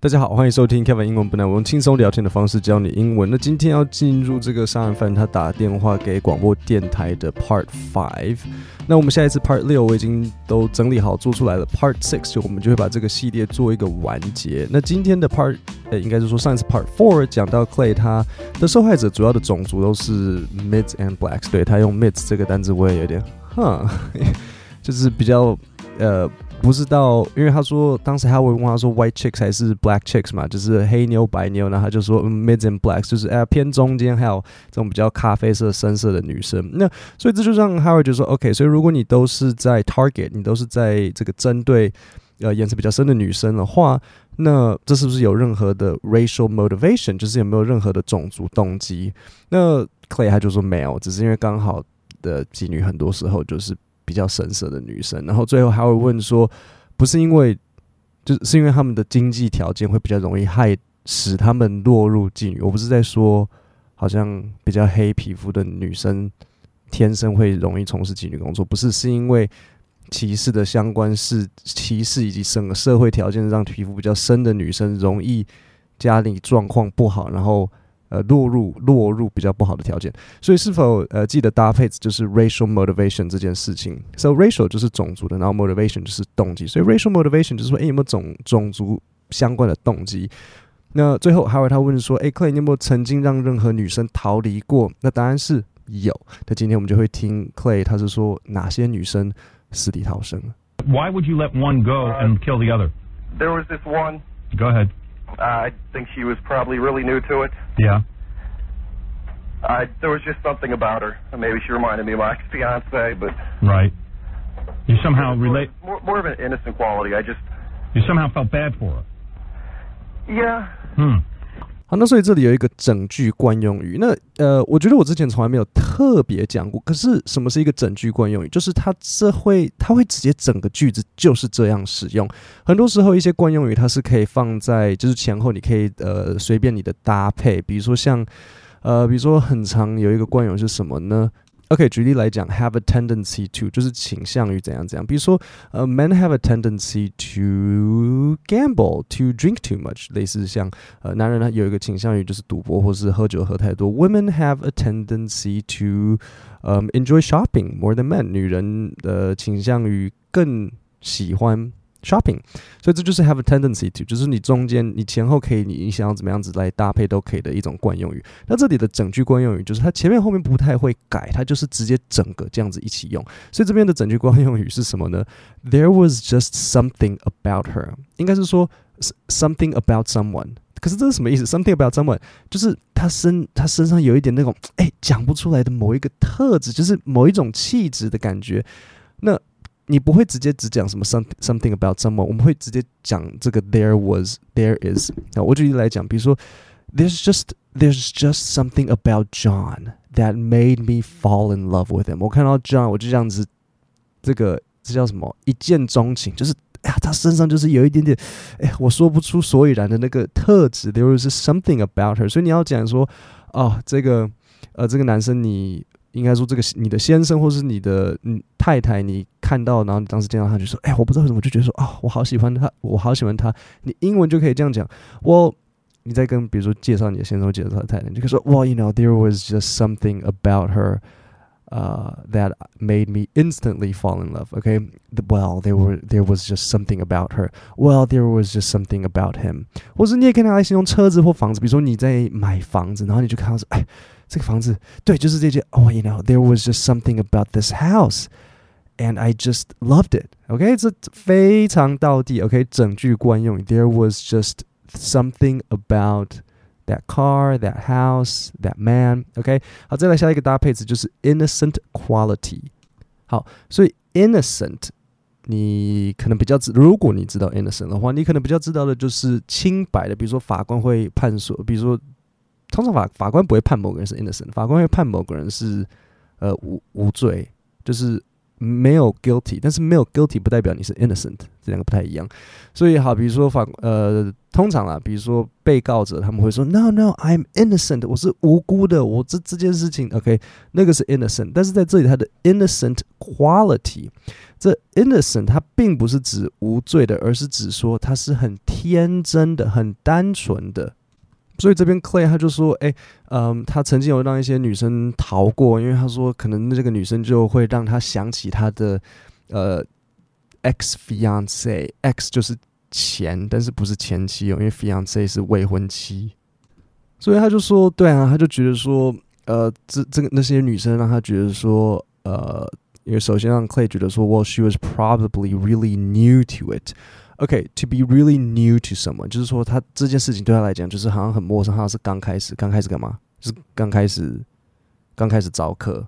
大家好，欢迎收听 Kevin 英文不难，我用轻松聊天的方式教你英文。那今天要进入这个杀人犯他打电话给广播电台的 Part Five。那我们下一次 Part 六我已经都整理好做出来了，Part Six 我们就会把这个系列做一个完结。那今天的 Part 呃，应该是说上一次 Part Four 讲到 Clay 他的受害者主要的种族都是 Mids and Blacks，对，他用 Mids 这个单字我也有点，哼，就是比较呃。不知道，因为他说当时他会问他说 white chicks 还是 black chicks 嘛，就是黑妞白妞，然后他就说 mids and blacks，就是哎偏中间，还有这种比较咖啡色深色的女生。那所以这就让 Howard 就说 OK，所以如果你都是在 target，你都是在这个针对呃颜色比较深的女生的话，那这是不是有任何的 racial motivation，就是有没有任何的种族动机？那 Clay 他就说没有，只是因为刚好的妓女很多时候就是。比较深色的女生，然后最后还会问说，不是因为，就是因为他们的经济条件会比较容易害使他们落入妓女。我不是在说，好像比较黑皮肤的女生天生会容易从事妓女工作，不是，是因为歧视的相关是歧视以及整个社会条件让皮肤比较深的女生容易家里状况不好，然后。呃，落入落入比较不好的条件，所以是否呃记得搭配就是 racial motivation 这件事情？So racial 就是种族的，然后 motivation 就是动机，所以 racial motivation 就是说，哎，有没有种种族相关的动机？那最后 Howard 他问说，哎，Clay 你有没有曾经让任何女生逃离过？那答案是有。那今天我们就会听 Clay 他是说哪些女生死里逃生？Why would you let one go and kill the other? There was this one. Go ahead. Uh, I think she was probably really new to it. Yeah. Uh, there was just something about her. Maybe she reminded me of my ex-fiance, but right. You somehow relate more, more of an innocent quality. I just you somehow felt bad for her. Yeah. Hmm. 好，那所以这里有一个整句惯用语。那呃，我觉得我之前从来没有特别讲过。可是什么是一个整句惯用语？就是它这会，它会直接整个句子就是这样使用。很多时候一些惯用语它是可以放在就是前后，你可以呃随便你的搭配。比如说像呃，比如说很长有一个惯用是什么呢 ？OK，举例来讲，have a tendency to 就是倾向于怎样怎样。比如说，呃，men have a tendency to gamble, to drink too much。类似像，呃，男人呢有一个倾向于就是赌博或是喝酒喝太多。Women have a tendency to，嗯，enjoy shopping more than men。女人的倾向于更喜欢。 Shopping，所以这就是 have a tendency to，就是你中间你前后可以你你想要怎么样子来搭配都可以的一种惯用语。那这里的整句惯用语就是它前面后面不太会改，它就是直接整个这样子一起用。所以这边的整句惯用语是什么呢？There was just something about her，应该是说 something about someone。可是这是什么意思？Something about someone 就是他身他身上有一点那种哎讲不出来的某一个特质，就是某一种气质的感觉。那你不会直接只讲什么 something something about someone，我们会直接讲这个 there was there is。那我举例来讲，比如说 there's just there's just something about John that made me fall in love with him。我看到 John，我就这样子，这个这叫什么？一见钟情，就是哎呀，他身上就是有一点点，哎，我说不出所以然的那个特质。There was something about her，所以你要讲说，哦，这个呃，这个男生你。应该说，这个你的先生或是你的嗯太太，你看到，然后你当时见到他，就说：“哎，我不知道为什么，就觉得说啊、哦，我好喜欢他，我好喜欢他。”你英文就可以这样讲。我，你在跟比如说介绍你的先生或介绍他的太太，你就可以说：“Well, you know, there was just something about her, uh, that made me instantly fall in love.” Okay, well, there were there was just something about her. Well, there was just something about him. 或是你也可以拿来形容车子或房子，比如说你在买房子，然后你就看到说：“哎。”这个房子，对，就是这间。Oh, you know, there was just something about this house, and I just loved it. OK，这非常道地。OK，整句惯用。There was just something about that car, that house, that man. OK，好，再来下一个搭配词就是 innocent quality。好，所以 innocent，你可能比较知，如果你知道 innocent 的话，你可能比较知道的就是清白的。比如说法官会判说，比如说。 通常法法官不会判某个人是 innocent，法官会判某个人是呃无无罪，就是没有 guilty，但是没有 guilty 不代表你是 innocent，这两个不太一样。所以好，比如说法呃，通常啦，比如说被告者他们会说 no no，I'm innocent，我是无辜的，我这这件事情 OK，那个是 innocent，但是在这里它的 innocent quality，这 innocent 它并不是指无罪的，而是指说他是很天真的、很单纯的。所以这边 Clay 他就说：“哎，嗯，他曾经有让一些女生逃过，因为他说可能这个女生就会让他想起他的呃 ex fiance，ex 就是前，但是不是前妻哦，因为 fiance 是未婚妻。所以他就说，对啊，他就觉得说，呃，这这个那些女生让他觉得说，呃，因为首先让 Clay 觉得说，Well, she was probably really new to it。” OK, to be really new to someone，就是说他这件事情对他来讲就是好像很陌生，好像是刚开始，刚开始干嘛？就是刚开始，刚开始招客，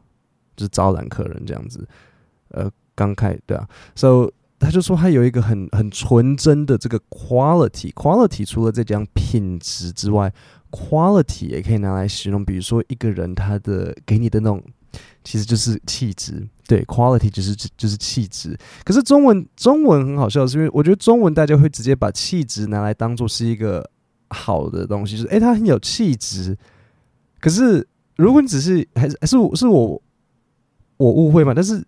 就是招揽客人这样子。呃，刚开对啊，So 他就说他有一个很很纯真的这个 quality，quality 除了这讲品质之外，quality 也可以拿来形容，比如说一个人他的给你的那种。其实就是气质，对，quality 就是就是气质。可是中文中文很好笑，是因为我觉得中文大家会直接把气质拿来当做是一个好的东西，就是诶，他很有气质。可是如果你只是还是是我是我我误会嘛？但是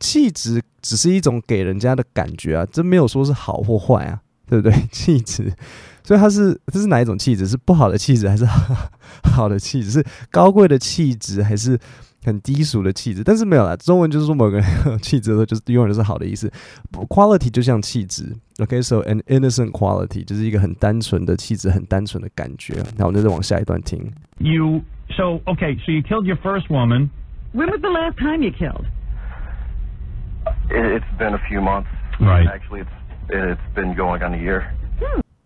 气质只是一种给人家的感觉啊，这没有说是好或坏啊，对不对？气质，所以它是这是哪一种气质？是不好的气质还是 好的气质？是高贵的气质还是？很低俗的气质，但是没有啦。中文就是说某个人有气质的，就是永远都是好的意思。Quality 就像气质，OK，so、okay, an innocent quality 就是一个很单纯的气质，很单纯的感觉。那我们再往下一段听。You so okay, so you killed your first woman. When was the last time you killed? It's been a few months. Right. Actually, it's it's been going on a year.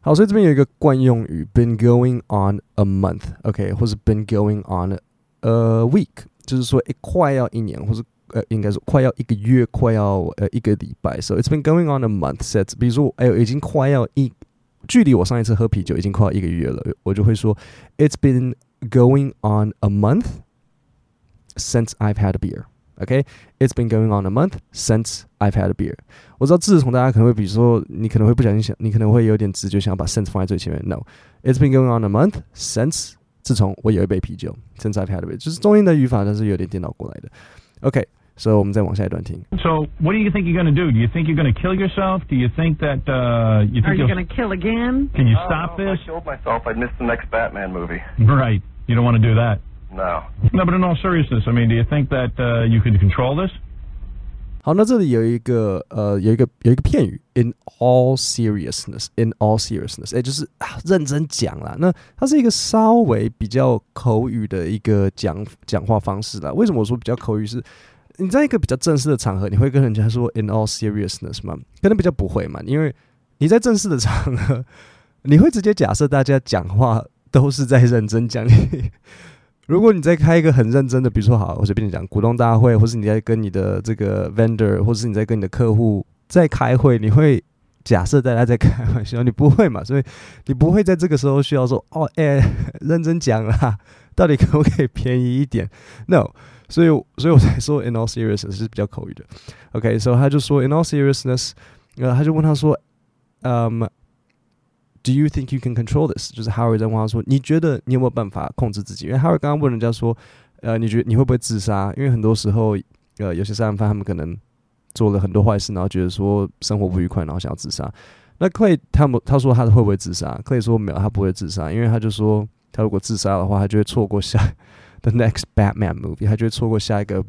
好，所以这边有一个惯用语，been going on a month，OK，、okay, 或是 been going on a week。 就是说，诶，快要一年，或是呃，应该说快要一个月，快要呃一个礼拜。So it's been going on a month. Said，比如说，哎呦，已经快要一，距离我上一次喝啤酒已经快要一个月了，我就会说，It's been going on a month since I've had a beer. OK, it's been going on a month since I've had a beer. 我知道自从大家可能会，比如说，你可能会不小心想，你可能会有点直觉想要把 since 放在最前面。No, it's been going on a month since. 自从我有一杯啤酒，since I've had a bit，就是中英的语法，但是有点颠倒过来的。OK，所以我们再往下一段听。So what do you think you're going to do? Do you think you're going to kill yourself? Do you think that uh, you think Are you going to kill again? Can you Uh, stop if this? I killed myself, I'd miss the next Batman movie. Right. You don't want to do that. No. No, but in all seriousness, I mean, do you think that uh, you could control this? 好，那这里有一个呃，有一个有一个片语，in all seriousness，in all seriousness，哎，就是，认真讲啦。那它是一个稍微比较口语的一个讲讲话方式啦。为什么我说比较口语是？你在一个比较正式的场合，你会跟人家说 in all seriousness 吗？可能比较不会嘛，因为你在正式的场合，你会直接假设大家讲话都是在认真讲你。如果你在开一个很认真的，比如说好，我随便你讲股东大会，或是你在跟你的这个 vendor，或是你在跟你的客户在开会，你会假设大家在开玩笑，你不会嘛？所以你不会在这个时候需要说哦，哎，认真讲啦，到底可不可以便宜一点？No，所以所以我才说 in all seriousness 是比较口语的。OK，所以他就说 in all seriousness，呃，他就问他说，嗯。Do you think you can control this？就是 Howard 在问他说：“你觉得你有没有办法控制自己？”因为 Howard 刚刚问人家说：“呃，你觉得你会不会自杀？”因为很多时候，呃，有些杀人犯他们可能做了很多坏事，然后觉得说生活不愉快，然后想要自杀。那 Clay 他们他说他会不会自杀？Clay 说没有，他不会自杀，因为他就说他如果自杀的话，他就会错过下 the next Batman movie，他就会错过下一个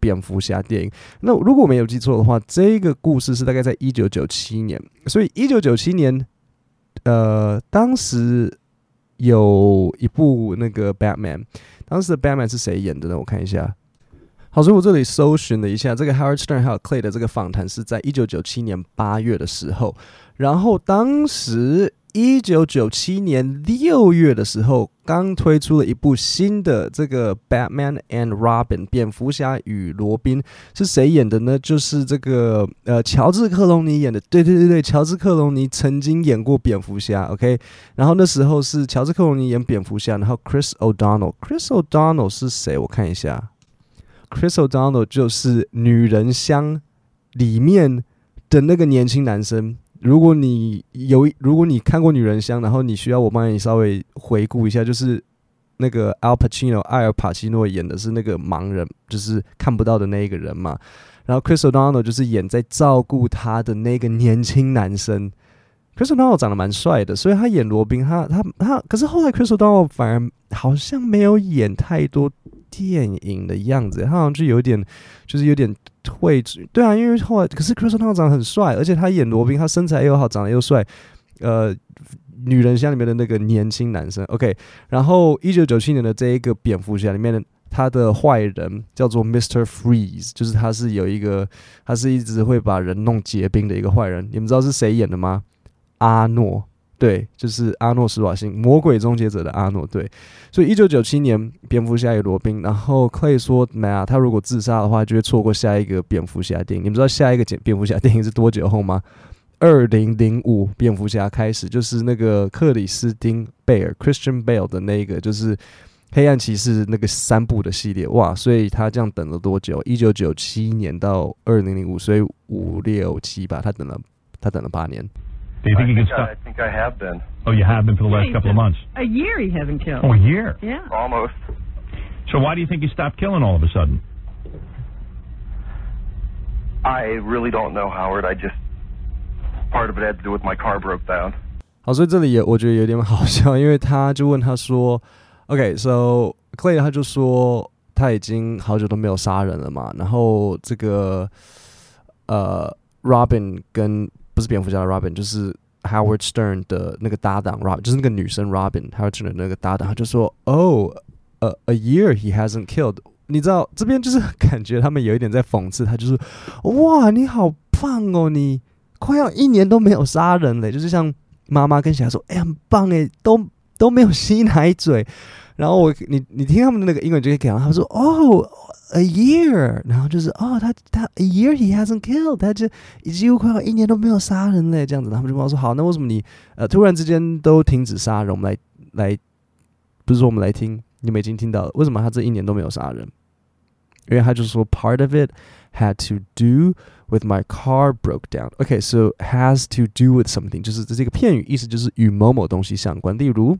蝙蝠侠电影。那如果我没有记错的话，这个故事是大概在一九九七年，所以一九九七年。呃，当时有一部那个 Batman，当时的 Batman 是谁演的呢？我看一下。好，所以我这里搜寻了一下，这个 Howard Stern 还有 Clay 的这个访谈是在一九九七年八月的时候，然后当时。一九九七年六月的时候，刚推出了一部新的这个《Batman and Robin》蝙蝠侠与罗宾，是谁演的呢？就是这个呃，乔治克隆尼演的。对对对对，乔治克隆尼曾经演过蝙蝠侠。OK，然后那时候是乔治克隆尼演蝙蝠侠，然后 Chris O'Donnell，Chris O'Donnell 是谁？我看一下，Chris O'Donnell 就是《女人香》里面的那个年轻男生。如果你有，如果你看过《女人香》，然后你需要我帮你稍微回顾一下，就是那个 Al Pacino 艾尔帕西诺演的是那个盲人，就是看不到的那一个人嘛。然后 Chris O'Donnell 就是演在照顾他的那个年轻男生。Chris O'Donnell 长得蛮帅的，所以他演罗宾，他他他，可是后来 Chris O'Donnell 反而好像没有演太多电影的样子，他好像就有点，就是有点退。对啊，因为后来可是 Chris t o n 长得很帅，而且他演罗宾，他身材又好，长得又帅，呃，女人像里面的那个年轻男生。OK，然后一九九七年的这一个蝙蝠侠里面的。他的坏人叫做 Mr. Freeze，就是他是有一个，他是一直会把人弄结冰的一个坏人。你们知道是谁演的吗？阿诺，对，就是阿诺施瓦辛，魔鬼终结者的阿诺。对，所以一九九七年蝙蝠侠与罗宾，然后可以说，没啊，他如果自杀的话，就会错过下一个蝙蝠侠电影。你们知道下一个蝙蝠侠电影是多久后吗？二零零五蝙蝠侠开始，就是那个克里斯汀贝尔 Christian Bale 的那个，就是。黑暗骑士那个三部的系列，哇！所以他这样等了多久？一九九七年到二零零五，所以五六七吧，他等了他等了八年。Do you think you can stop? I think I have been. Oh, you have been for the last couple of months. A year he hasn't killed. Oh, a year. Yeah. Almost. So why do you think you stopped killing all of a sudden? I really don't know, Howard. I just part of it had to do with my car broke down. 好，所以这里也我觉得有点好笑，因为他就问他说。OK，so Clay 他就说他已经好久都没有杀人了嘛，然后这个呃 Robin 跟 不是蝙蝠侠的 Robin，就是 Howard Stern 的那个搭档 Robin，就是那个女生 Robin Howard Stern 的那个搭档，他就说哦，呃、oh, a year he hasn't killed，你知道这边就是感觉他们有一点在讽刺他，就是哇你好棒哦，你快要一年都没有杀人了，就是像妈妈跟小孩说，哎、很棒哎，都都没有吸奶嘴。然后我你你听他们的那个英文就可以讲，他们说哦 ，a year，然后就是哦，他他 a year he hasn't killed，他就已经快要一年都没有杀人嘞，这样子，他们就跟我说好，那为什么你呃突然之间都停止杀人？我们来来，不是说我们来听，你们已经听到了，为什么他这一年都没有杀人？因为他就说 part of it had to do with my car broke down。OK，so has to do with something，就是这是一个片语，意思就是与某某东西相关，例如。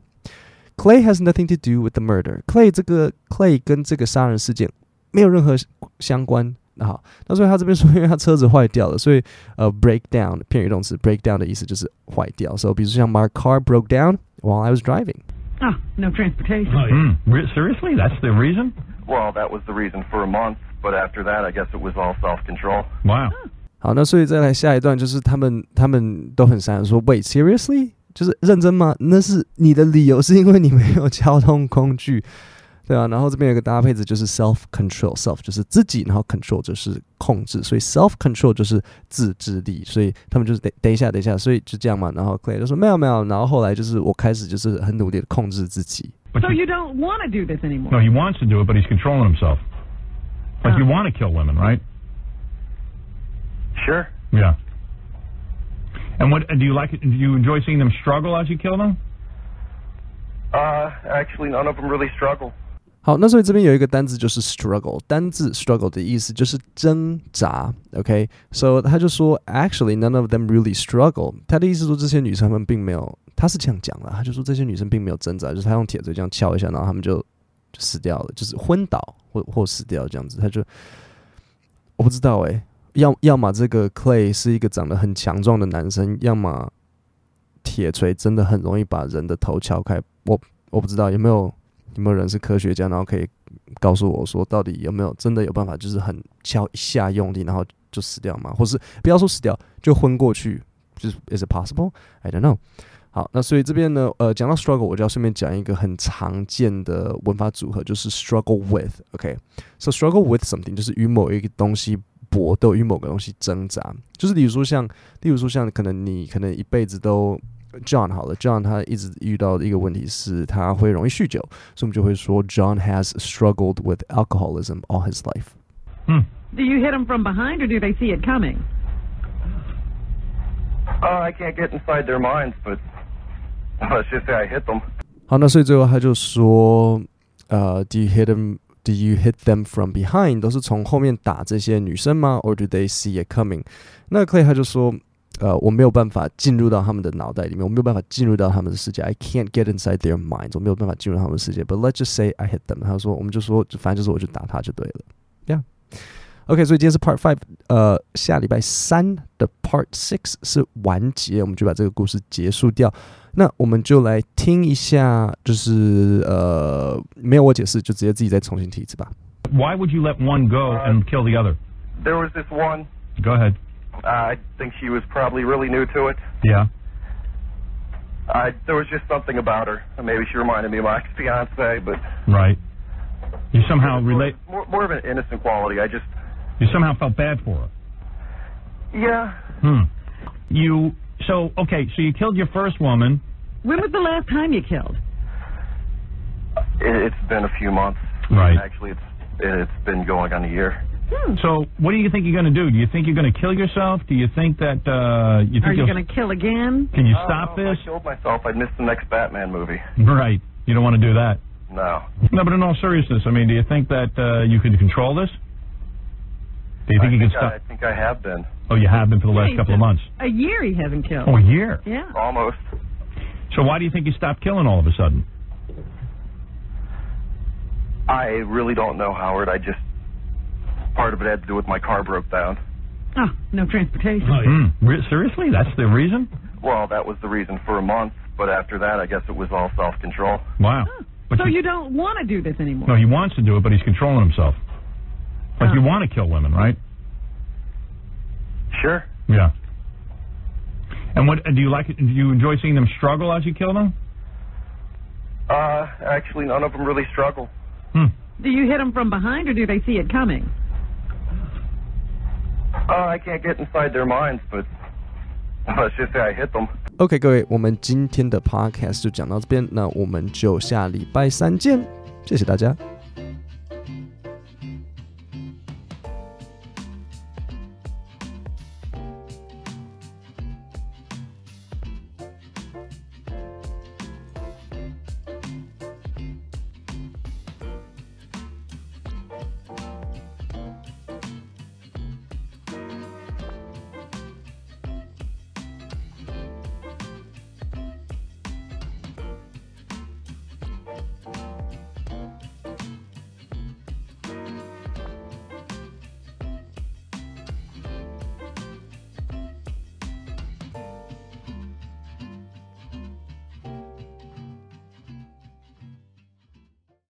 Clay has nothing to do with the murder. Clay 这个 Clay 跟这个杀人事件 没有任何相关。那好，那所以他这边说，因为他车子坏掉了，所以呃，break down 片语动词 break down 的意思就是坏掉。所以比如说像 My car broke down while I was driving. Ah, no transportation. Oh, yeah. mm, seriously, that's the reason? Well, that was the reason for a month, but after that, I guess it was all self-control. Wow. 好，那所以再来下一段，就是他们他们都很善说，Wait, seriously? 就是认真吗？那是你的理由，是因为你没有交通工具， 对啊。然后这边有个搭配词，就是 self control，self 就是自己，然后 control 就是控制，所以 self control 就是自制力。所以他们就是等等一下，等一下，所以就这样嘛。然后 Clay 就说没有没有，然后后来就是我开始就是很努力的控制自己。So you don't want to do this anymore? No, he wants to do it, but he's controlling himself. Like you want to kill women, right? Sure. Yeah. And what do you like? Do you enjoy seeing them struggle as you kill them? Uh, actually, none of them really struggle. 好，那所以这边有一个单字就是 struggle，单字 struggle 的意思就是挣扎。OK，so、他就说 actually none of them really struggle。他的意思说这些女生们并没有，他是这样讲的，他就说这些女生并没有挣扎，就是他用铁锤这样敲一下，然后他们就就死掉了，就是昏倒或或死掉这样子。他就我不知道诶、要要么这个 Clay 是一个长得很强壮的男生，要么铁锤真的很容易把人的头敲开。我我不知道有没有有没有人是科学家，然后可以告诉我说，到底有没有真的有办法，就是很敲一下用力，然后就死掉吗？或是不要说死掉，就昏过去，就是 Is it possible? I don't know。好，那所以这边呢，呃，讲到 struggle，我就要顺便讲一个很常见的文法组合，就是 struggle with。OK，so struggle with something 就是与某一个东西。搏斗与某个东西挣扎，就是比如说像，例如说像，可能你可能一辈子都 John 好了，John 他一直遇到的一个问题是他会容易酗酒，所以我们就会说 John has struggled with alcoholism all his life。嗯，Do you hit them from behind or do they see it coming? Uh, I can't get inside their minds, but let's just say I hit them. 好，那所以最后他就说，呃，Do you hit them? Do you hit them from behind？都是从后面打这些女生吗？Or do they see it coming？那 Clay 他就说， 呃，我没有办法进入到他们的脑袋里面，我没有办法进入到他们的世界。I can't get inside their minds，我没有办法进入他们的世界。But let's just say I hit them。他说，我们就说，反正就是我就打他就对了。Yeah。OK，所以今天是 Part Five，呃，下礼拜三的 Part Six 是完结，我们就把这个故事结束掉。那我们就来听一下，就是呃，没有我解释，就直接自己再重新提一次吧。Why would you let one go and kill the other? There was this one. Go ahead. Uh, I think she was probably really new to it. Yeah. I, there was just something about her. Maybe she reminded me of my ex-fiance, but Right. You somehow relate. more, more of an innocent quality. I just, You somehow felt bad for her. yeah. Hmm. You. So okay. So you killed your first woman. When was the last time you killed? It, it's been a few months. Right. Actually, it's it's been going on a year. Hmm. So what do you think you're going to do? Do you think you're going to kill yourself? Do you think that uh, you think Are you you'll going to kill again? can you Oh, stop no, this? If I killed myself. I'd miss the next Batman movie. Right. You don't want to do that. No. No, but in all seriousness, I mean, do you think that uh, you can control this? Do you think I you can think stop? I, I think I have been Oh, you have been for the last Hey, couple of months. A year he hasn't killed. Oh, a year. Yeah. almost. So why do you think you stopped killing all of a sudden? I really don't know, Howard. I just part of it had to do with my car broke down. Oh, no transportation. Hmm. Re- seriously, that's the reason? Well, that was the reason for a month, but after that, I guess it was all self-control. Wow. Oh, so you- you don't want to do this anymore? No, he wants to do it, but he's controlling himself. Like Oh. you want to kill women, right? Sure. Yeah. And what do you like? Do you enjoy seeing them struggle as you kill them? Uh, actually, none of them really struggle. Hmm. Do you hit them from behind or do they see it coming? Uh, I can't get inside their minds, but let's just say I hit them. OK，各位，我们今天的 Podcast 就讲到这边，那我们就下礼拜三见，谢谢大家。